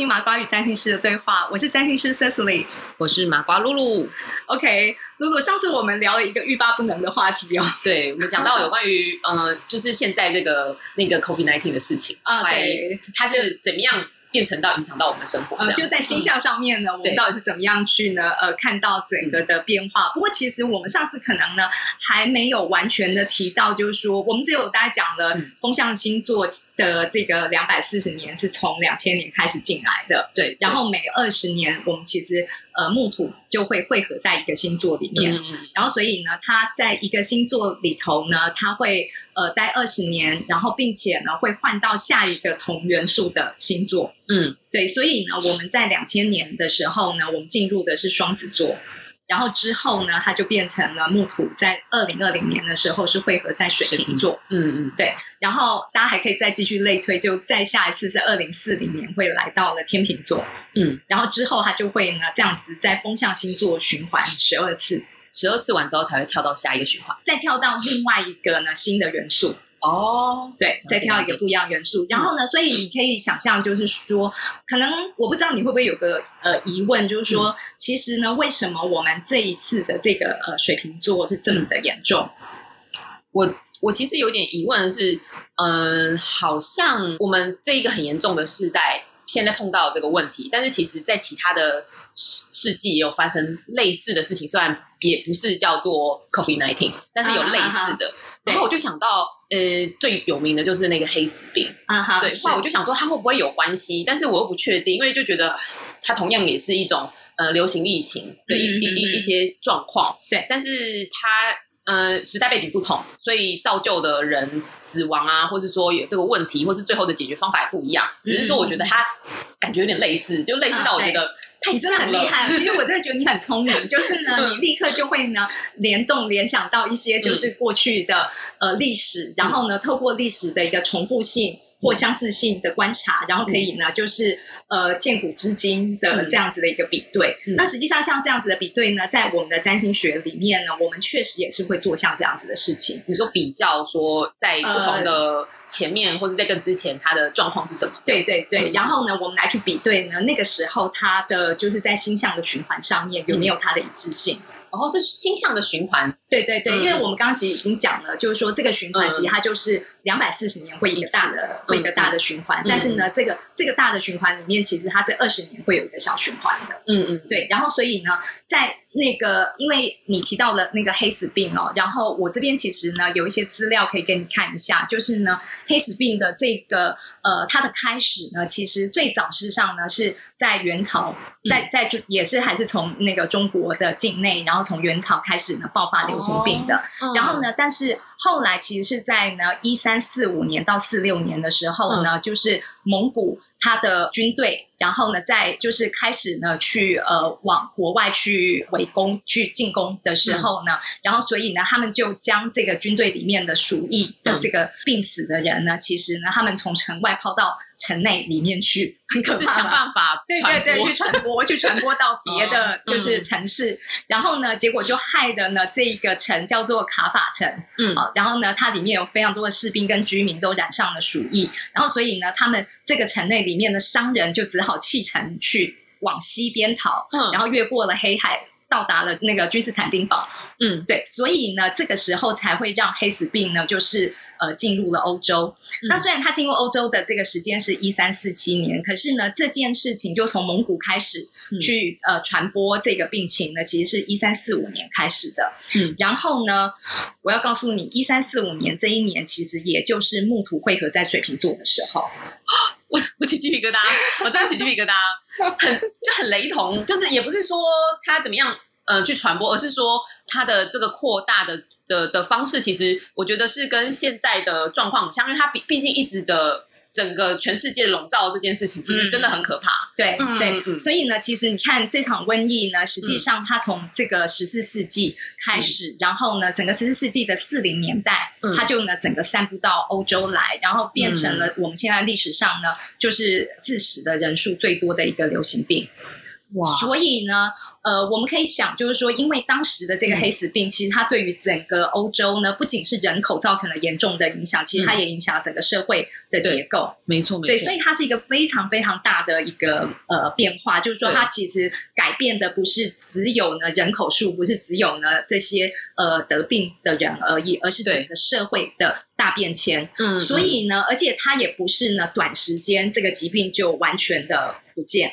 心麻瓜与占星师的对话，我是占星师 Cecily，我是麻瓜露露。OK，露露，上次我们聊了一个欲罢不能的话题哦。对，我们讲到有关于呃，就是现在这个那个 COVID nineteen 的事情啊，对，它是怎么样？变成到影响到我们生活，呃，就在星象上面呢，我们到底是怎么样去呢？呃，看到整个的变化。不过其实我们上次可能呢还没有完全的提到，就是说我们只有大家讲了风象星座的这个两百四十年是从两千年开始进来的，对。然后每二十年，我们其实呃木土就会汇合在一个星座里面，然后所以呢，它在一个星座里头呢，它会呃待二十年，然后并且呢会换到下一个同元素的星座。嗯，对，所以呢，我们在两千年的时候呢，我们进入的是双子座，然后之后呢，它就变成了木土，在二零二零年的时候是汇合在水瓶座，嗯嗯，对，然后大家还可以再继续类推，就再下一次是二零四零年会来到了天秤座，嗯，然后之后它就会呢这样子在风象星座循环十二次，十二次完之后才会跳到下一个循环，再跳到另外一个呢新的元素。哦，对，再挑一个不一样元素，然后呢，所以你可以想象，就是说，可能我不知道你会不会有个呃疑问，就是说，其实呢，为什么我们这一次的这个呃水瓶座是这么的严重？我我其实有点疑问的是，嗯，好像我们这一个很严重的世代现在碰到这个问题，但是其实在其他的世世纪也有发生类似的事情，虽然也不是叫做 COVID nineteen，但是有类似的。然后我就想到，呃，最有名的就是那个黑死病啊哈。对，后来我就想说，它会不会有关系？但是我又不确定，因为就觉得它同样也是一种呃流行疫情的一一一一些状况。对，但是它呃时代背景不同，所以造就的人死亡啊，或是说有这个问题，或是最后的解决方法也不一样。只是说，我觉得他感觉有点类似，就类似到我觉得。你真的很厉害，其实我真的觉得你很聪明，就是呢，你立刻就会呢联动联想到一些就是过去的呃历史，然后呢，透过历史的一个重复性。或相似性的观察，然后可以呢，就是呃，见古知今的这样子的一个比对。那实际上像这样子的比对呢，在我们的占星学里面呢，我们确实也是会做像这样子的事情。你说比较说，在不同的前面或是在更之前，它的状况是什么？对对对。然后呢，我们来去比对呢，那个时候它的就是在星象的循环上面有没有它的一致性？然后是星象的循环，对对对，因为我们刚刚其实已经讲了，就是说这个循环其实它就是两百四十年会一个大的会一个大的循环，但是呢，这个这个大的循环里面，其实它是二十年会有一个小循环的，嗯嗯，对，然后所以呢，在那个因为你提到了那个黑死病哦，然后我这边其实呢有一些资料可以给你看一下，就是呢黑死病的这个呃它的开始呢，其实最早事实上呢是在元朝。在在就也是还是从那个中国的境内，然后从元朝开始呢爆发流行病的，然后呢，但是后来其实是在呢一三四五年到四六年的时候呢，就是蒙古他的军队。然后呢，在就是开始呢，去呃往国外去围攻、去进攻的时候呢，然后所以呢，他们就将这个军队里面的鼠疫的这个病死的人呢，其实呢，他们从城外抛到城内里面去，就是想办法对对对去传播，去传播到别的 就是城市。然后呢，结果就害的呢，这一个城叫做卡法城，嗯，好，然后呢，它里面有非常多的士兵跟居民都染上了鼠疫，然后所以呢，他们。这个城内里面的商人就只好弃城去往西边逃，嗯然后越过了黑海，到达了那个君士坦丁堡。嗯，对，所以呢，这个时候才会让黑死病呢，就是呃进入了欧洲。那虽然它进入欧洲的这个时间是一三四七年，可是呢，这件事情就从蒙古开始去呃传播这个病情呢，其实是一三四五年开始的。嗯，然后呢，我要告诉你，一三四五年这一年，其实也就是木土汇合在水瓶座的时候。我我起鸡皮疙瘩，我真的起鸡皮疙瘩，很就很雷同，就是也不是说他怎么样呃去传播，而是说他的这个扩大的的的方式，其实我觉得是跟现在的状况相因为他毕毕竟一直的。整个全世界笼罩这件事情，其实真的很可怕。对对，所以呢，其实你看这场瘟疫呢，实际上它从这个十四世纪开始，然后呢，整个十四世纪的四零年代，它就呢整个散布到欧洲来，然后变成了我们现在历史上呢，就是致死的人数最多的一个流行病。哇！所以呢，呃，我们可以想，就是说，因为当时的这个黑死病，其实它对于整个欧洲呢，不仅是人口造成了严重的影响，其实它也影响整个社会的结构。没错，没错。对，所以它是一个非常非常大的一个呃变化，就是说，它其实改变的不是只有呢人口数，不是只有呢这些呃得病的人而已，而是整个社会的大变迁。嗯，所以呢，而且它也不是呢短时间这个疾病就完全的。不见，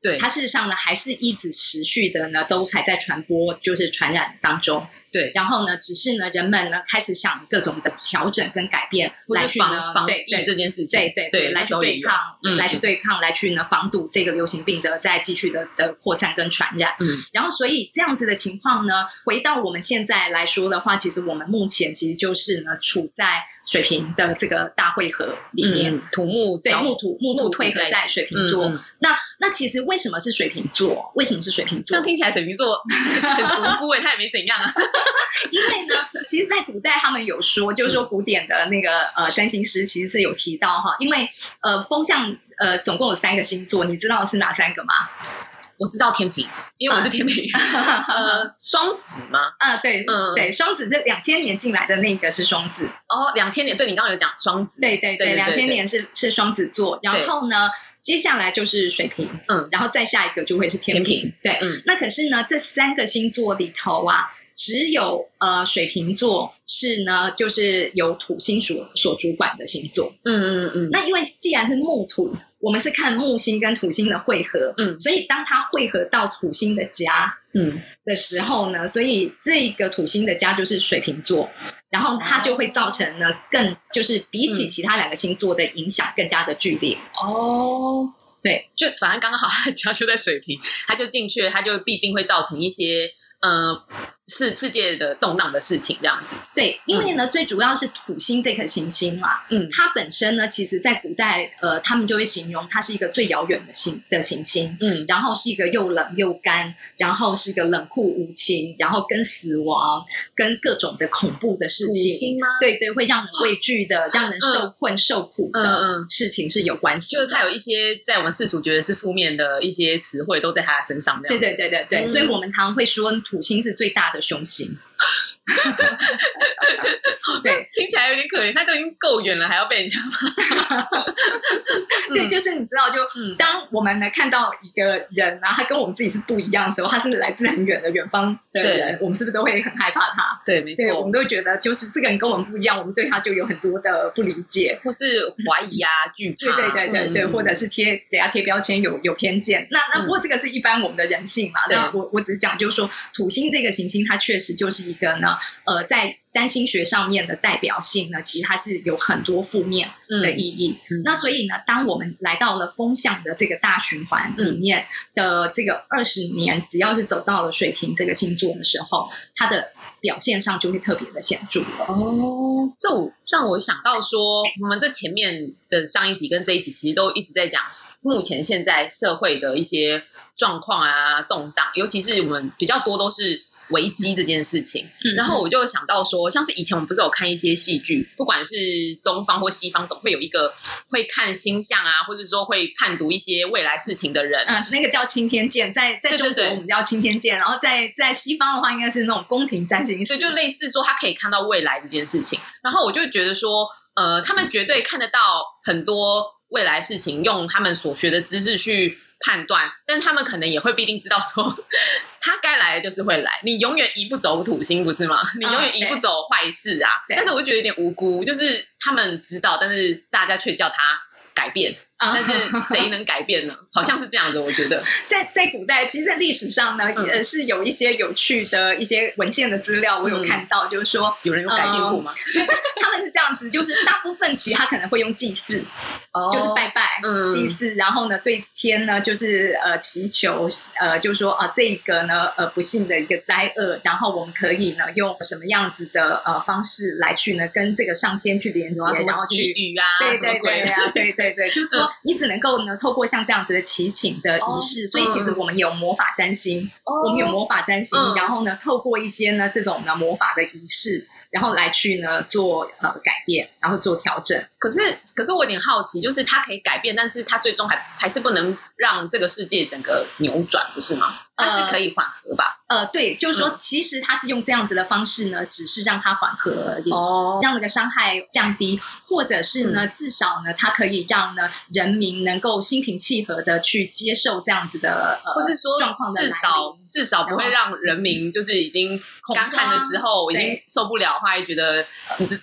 对它事实上呢，还是一直持续的呢，都还在传播，就是传染当中。对，然后呢，只是呢，人们呢开始想各种的调整跟改变，来去呢防对这件事情，对对对，来去对抗，来去对抗，来去呢防堵这个流行病的再继续的的扩散跟传染。嗯，然后所以这样子的情况呢，回到我们现在来说的话，其实我们目前其实就是呢处在。水平的这个大会合里面，土木对木土木土汇合在水瓶座。那那其实为什么是水瓶座？为什么是水瓶座？这样听起来水瓶座 很无辜哎，他也没怎样啊。因为呢，其实，在古代他们有说，就是说古典的那个呃占星师其实是有提到哈，因为呃风象呃总共有三个星座，你知道是哪三个吗？我知道天平，因为我是天平。呃，双子吗？啊，对，嗯，对，双子这两千年进来的那个是双子。哦，两千年，对你刚刚有讲双子。对对对，两千年是是双子座，然后呢，接下来就是水瓶，嗯，然后再下一个就会是天平。对，嗯，那可是呢，这三个星座里头啊。只有呃水瓶座是呢，就是由土星所所主管的星座。嗯嗯嗯。那因为既然是木土，我们是看木星跟土星的汇合，嗯，所以当它汇合到土星的家，嗯的时候呢，所以这个土星的家就是水瓶座，然后它就会造成呢更就是比起其他两个星座的影响更加的剧烈。哦，对，就反正刚刚好 家就在水平，它就进去了，它就必定会造成一些呃。是世界的动荡的事情，这样子。对，因为呢，最主要是土星这颗行星嘛，嗯，它本身呢，其实在古代，呃，他们就会形容它是一个最遥远的星的行星，嗯，然后是一个又冷又干，然后是一个冷酷无情，然后跟死亡、跟各种的恐怖的事情，吗？对对，会让人畏惧的、让人受困受苦的事情是有关系。就是它有一些在我们世俗觉得是负面的一些词汇，都在它的身上。对对对对对，所以我们常常会说土星是最大的。雄心。对，听起来有点可怜。他都已经够远了，还要被人家骂。对，就是你知道，就当我们来看到一个人啊，他跟我们自己是不一样的时候，他是来自很远的远方的人，我们是不是都会很害怕他？对，没错，我们都会觉得，就是这个人跟我们不一样，我们对他就有很多的不理解，或是怀疑啊、惧怕。对对对对对，或者是贴给他贴标签，有有偏见。那那不过这个是一般我们的人性嘛。对我我只是讲，就是说土星这个行星，它确实就是一个呢。呃，在占星学上面的代表性呢，其实它是有很多负面的意义。那所以呢，当我们来到了风向的这个大循环里面的这个二十年，只要是走到了水瓶这个星座的时候，它的表现上就会特别的显著。哦，这让我想到说，我们这前面的上一集跟这一集其实都一直在讲目前现在社会的一些状况啊，动荡，尤其是我们比较多都是。危机这件事情，然后我就想到说，像是以前我们不是有看一些戏剧，不管是东方或西方，都会有一个会看星象啊，或者说会判读一些未来事情的人。嗯，那个叫青天剑，在在中国我们叫青天剑，然后在在西方的话，应该是那种宫廷占星师，就类似说他可以看到未来这件事情。然后我就觉得说，呃，他们绝对看得到很多未来事情，用他们所学的知识去。判断，但他们可能也会必定知道说，他该来的就是会来。你永远移不走土星，不是吗？你永远移不走坏事啊。但是我觉得有点无辜，就是他们知道，但是大家却叫他改变。但是谁能改变呢？好像是这样子，我觉得 在在古代，其实，在历史上呢，也是有一些有趣的一些文献的资料，我有看到，就是说有人有改变过吗？他们是这样子，就是大部分其实他可能会用祭祀，就是拜拜祭祀，然后呢，对天呢，就是呃祈求，呃，就是说啊，这个呢，呃，不幸的一个灾厄，然后我们可以呢，用什么样子的呃方式来去呢，跟这个上天去连接，然后去雨啊，对对对啊，对对对，就是说。你只能够呢，透过像这样子的祈请的仪式，所以其实我们有魔法占星，我们有魔法占星，然后呢，透过一些呢这种呢魔法的仪式，然后来去呢做呃改变，然后做调整。可是，可是我有点好奇，就是它可以改变，但是它最终还还是不能让这个世界整个扭转，不是吗？它是可以缓和吧？呃，对，就是说，其实他是用这样子的方式呢，只是让它缓和而已，哦，让那个伤害降低，或者是呢，至少呢，它可以让呢人民能够心平气和的去接受这样子的，呃，或是说状况的至少至少不会让人民就是已经干旱的时候已经受不了的话，觉得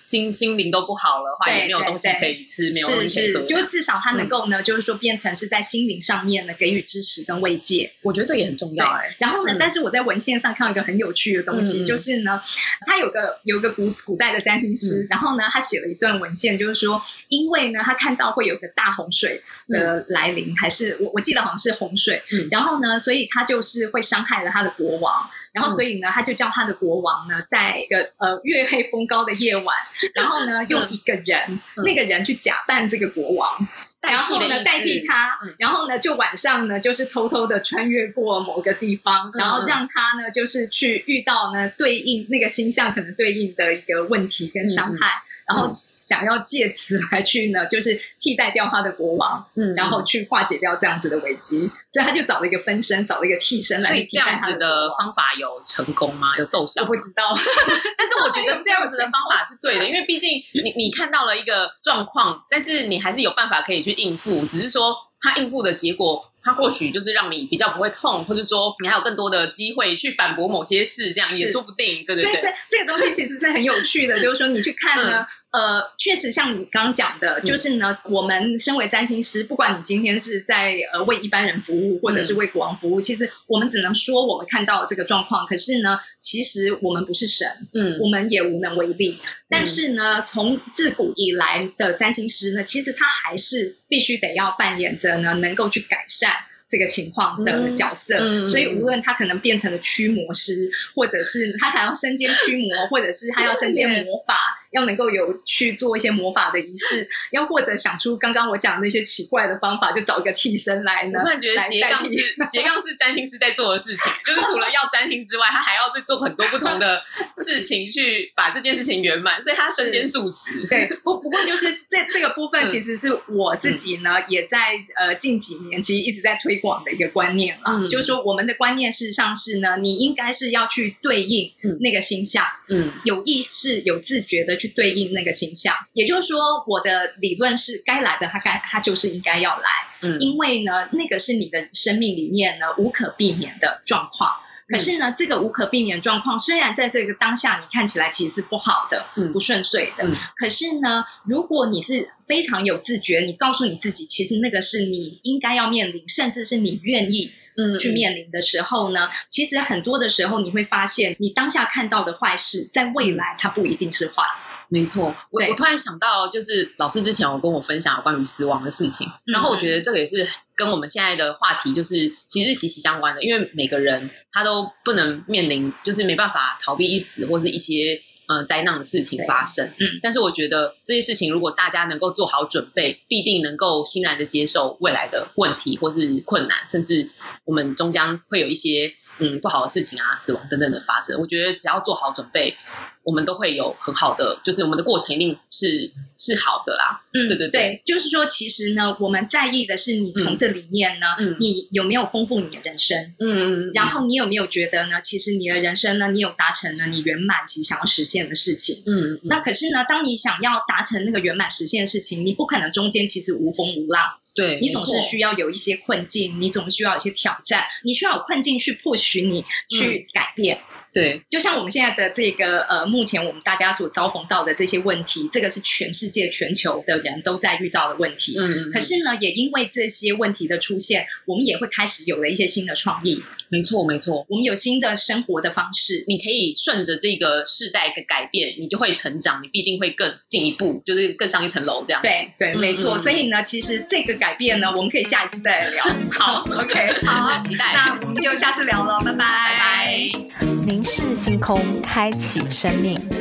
心心灵都不好了，话也没有东西可以吃，没有东西可以喝，就至少他能够呢，就是说变成是在心灵上面呢给予支持跟慰藉，我觉得这也很重要哎。然后呢，但是我在文献上看到一个很有趣的东西，就是呢，他有个有个古古代的占星师，然后呢，他写了一段文献，就是说，因为呢，他看到会有个大洪水的来临，还是我我记得好像是洪水，然后呢，所以他就是会伤害了他的国王，然后所以呢，他就叫他的国王呢，在一个呃月黑风高的夜晚，然后呢，用一个人，那个人去假扮这个国王。然后呢，代替他，然后呢，就晚上呢，就是偷偷的穿越过某个地方，然后让他呢，就是去遇到呢，对应那个星象可能对应的一个问题跟伤害。然后想要借此来去呢，就是替代掉他的国王，嗯，然后去化解掉这样子的危机，所以他就找了一个分身，找了一个替身来替代他的方法有成功吗？有奏效？我不知道，但是我觉得 这样子的方法是对的，因为毕竟你你看到了一个状况，但是你还是有办法可以去应付，只是说他应付的结果。它或许就是让你比较不会痛，或者说你还有更多的机会去反驳某些事，这样也说不定，对对对。所以这这个东西其实是很有趣的，就是说你去看呢，呃，确实像你刚刚讲的，就是呢，我们身为占星师，不管你今天是在呃为一般人服务，或者是为国王服务，其实我们只能说我们看到这个状况，可是呢，其实我们不是神，嗯，我们也无能为力。但是呢，从自古以来的占星师呢，其实他还是必须得要扮演着呢，能够去改善。这个情况的角色，所以无论他可能变成了驱魔师，或者是他还要身兼驱魔，或者是他要身兼魔法。要能够有去做一些魔法的仪式，又或者想出刚刚我讲的那些奇怪的方法，就找一个替身来呢。我突然觉得斜杠是 斜杠是占星师在做的事情，就是除了要占星之外，他还要再做很多不同的事情去把这件事情圆满，所以他身兼数职。对，不不过就是这这个部分，其实是我自己呢也在呃近几年其实一直在推广的一个观念啊，就是说我们的观念事实上是呢，你应该是要去对应那个星象，嗯，有意识、有自觉的去。对应那个形象，也就是说，我的理论是该来的，他该他就是应该要来，嗯，因为呢，那个是你的生命里面呢无可避免的状况。可是呢，这个无可避免状况，虽然在这个当下你看起来其实是不好的，嗯，不顺遂的，可是呢，如果你是非常有自觉，你告诉你自己，其实那个是你应该要面临，甚至是你愿意。嗯，去面临的时候呢，其实很多的时候你会发现，你当下看到的坏事，在未来它不一定是坏。没错，我我突然想到，就是老师之前有跟我分享有关于死亡的事情，然后我觉得这个也是跟我们现在的话题就是其实息息相关的，因为每个人他都不能面临，就是没办法逃避一死或是一些。呃，灾难的事情发生，嗯，但是我觉得这些事情，如果大家能够做好准备，必定能够欣然的接受未来的问题或是困难，甚至我们终将会有一些嗯不好的事情啊、死亡等等的发生。我觉得只要做好准备。我们都会有很好的，就是我们的过程一定是是好的啦。嗯，对对对，就是说，其实呢，我们在意的是你从这里面呢，你有没有丰富你的人生？嗯嗯。然后你有没有觉得呢？其实你的人生呢，你有达成了你圆满其实想要实现的事情。嗯。那可是呢，当你想要达成那个圆满实现的事情，你不可能中间其实无风无浪。对。你总是需要有一些困境，你总需要有一些挑战，你需要有困境去迫许你去改变。对，就像我们现在的这个呃，目前我们大家所遭逢到的这些问题，这个是全世界、全球的人都在遇到的问题。嗯，可是呢，也因为这些问题的出现，我们也会开始有了一些新的创意。没错，没错，我们有新的生活的方式。你可以顺着这个世代的改变，你就会成长，你必定会更进一步，就是更上一层楼这样。对对，没错。所以呢，其实这个改变呢，我们可以下一次再来聊。好，OK，好，期待。那我们就下次聊了，拜拜，拜拜。凝视星空，开启生命。